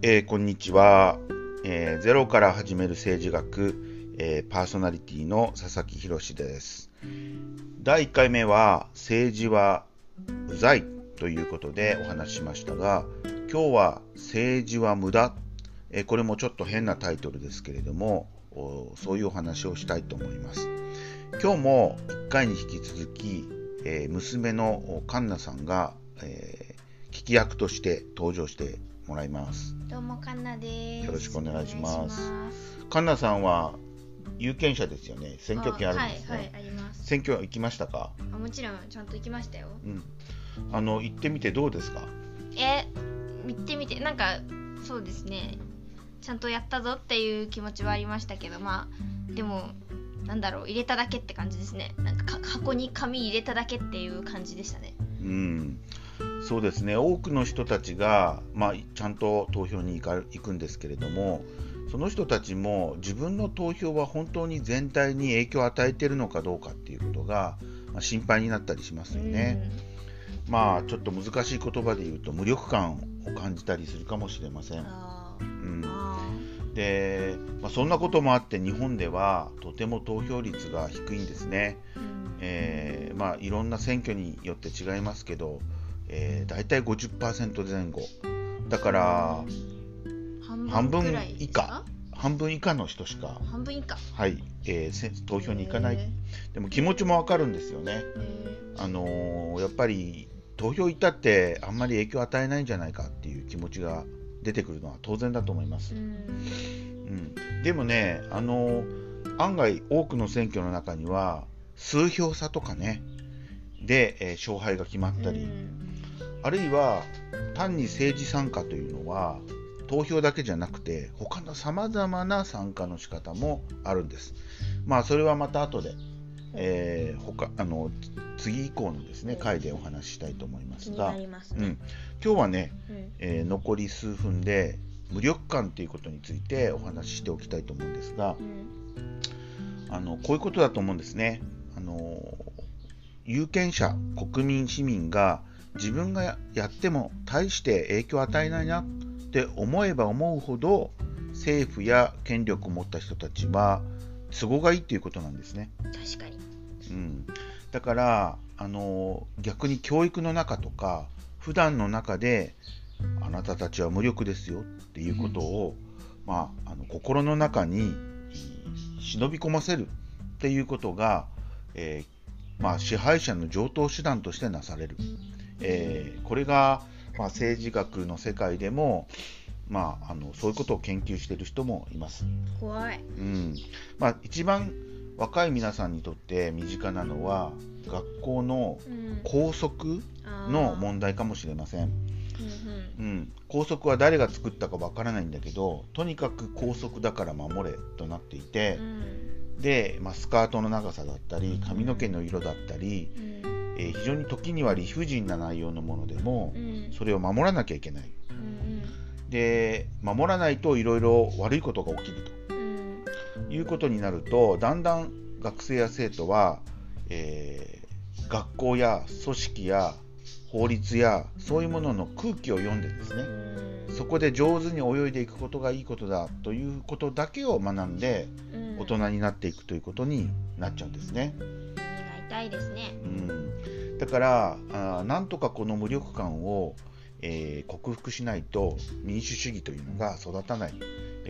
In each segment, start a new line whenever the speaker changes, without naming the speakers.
えー、こんにちは、えー、ゼロから始める政治学、えー、パーソナリティの佐々木宏です。第1回目は政治はうざいということでお話ししましたが今日は政治は無駄、えこれもちょっと変なタイトルですけれどもそういうお話をしたいと思います。今日も1回に引き続き、え娘のカンナさんが、え聞き役として登場してもらいます。
どうもカンナです。
よろしくお願いします。カンナさんは有権者ですよね。選挙権あるんですね。はい、はい、あります。選挙行きましたか？
あもちろんちゃんと行きましたよ。
うん。あの行ってみてどうですか？
え、行ってみてなんかそうですね。ちゃんとやったぞっていう気持ちはありましたけど、まあでもなんだろう入れただけって感じですね。なんか箱に紙入れただけっていう感じでしたね。
うん。そうですね多くの人たちが、まあ、ちゃんと投票に行か行くんですけれどもその人たちも自分の投票は本当に全体に影響を与えているのかどうかっていうことが、まあ、心配になったりしますよね。まあちょっと難しい言葉で言うと無力感を感じたりするかもしれません。うんで、まあ、そんなこともあって日本ではとても投票率が低いんですね。えー、まあ、いろんな選挙によって違いますけどえー、大体50%前後。だから半分以下。半分以下の人しか。
半分以下。
はい、えー、投票に行かない。でも気持ちもわかるんですよね。あのー、やっぱり投票行ったってあんまり影響を与えないんじゃないかっていう気持ちが出てくるのは当然だと思います、うん、でもねあのー、案外多くの選挙の中には数票差とかね。で、えー、勝敗が決まったり、あるいは単に政治参加というのは投票だけじゃなくて他のさまざまな参加の仕方もあるんです。まあそれはまた後で、えー、他あの次以降のですね回でお話ししたいと思いますが、
ね、うん、
今日はね、うん、えー、残り数分で無力感ということについてお話ししておきたいと思うんですが、うん、あのこういうことだと思うんですね。あの有権者国民市民が自分がやっても大して影響を与えないなって思えば思うほど政府や権力を持った人たちは都合がいいっていうことなんですね。
確かに、
うん、だからあの逆に教育の中とか普段の中であなたたちは無力ですよっていうことを、うん、まあ、あの心の中に忍び込ませるっていうことが、えー、まあ、支配者の常套手段としてなされる。えー、これが、まあ、政治学の世界でも、まあ、あのそういうことを研究している人もいます。
怖い、
うん。まあ、一番若い皆さんにとって身近なのは学校の校則の問題かもしれません。うん。うん、校則は誰が作ったかわからないんだけどとにかく校則だから守れとなっていて、うん、で、まあ、スカートの長さだったり髪の毛の色だったり、うんえー、非常に時には理不尽な内容のものでも、うん、それを守らなきゃいけない、うん、で守らないといろいろ悪いことが起きると、うん、いうことになるとだんだん学生や生徒は、えー、学校や組織や法律やそういうものの空気を読んでですね、そこで上手に泳いでいくことがいいことだということだけを学んで、大人になっていくということになっちゃうんですね。
痛いですね。
うん、だからあなんとかこの無力感を、えー、克服しないと民主主義というのが育たない。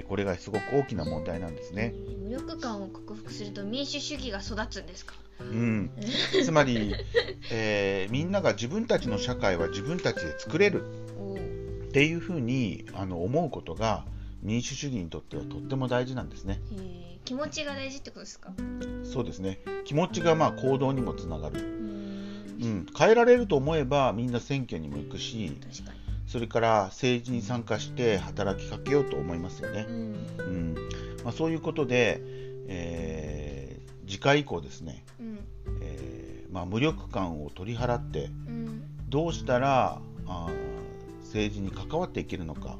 これがすごく大きな問題なんですね。
無力感を克服すると民主主義が育つんですか？
うん、つまり、えー、みんなが自分たちの社会は自分たちで作れるっていうふうにあの思うことが民主主義にとってはとっても大事なんですね。
気持ちが大事ってことですか？
そうですね気持ちがまあ行動にもつながる。うん、変えられると思えばみんな選挙にも行くしそれから政治に参加して働きかけようと思いますよね。うん、うん。まあ、そういうことで、えー、次回以降ですね、うん、えー、まあ、無力感を取り払って、うん、どうしたらあ政治に関わっていけるのか、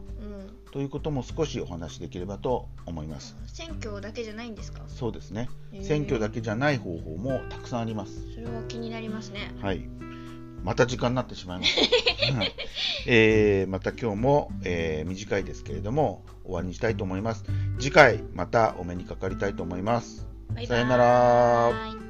ということも少しお話できればと思います。
選挙だけじゃないんですか？
そうですね、え。ー、選挙だけじゃない方法もたくさんあります。
それは気になりますね。
はい。また時間になってしまいました、えー、また今日も、えー、短いですけれども終わりにしたいと思います。次回またお目にかかりたいと思います。さよなら。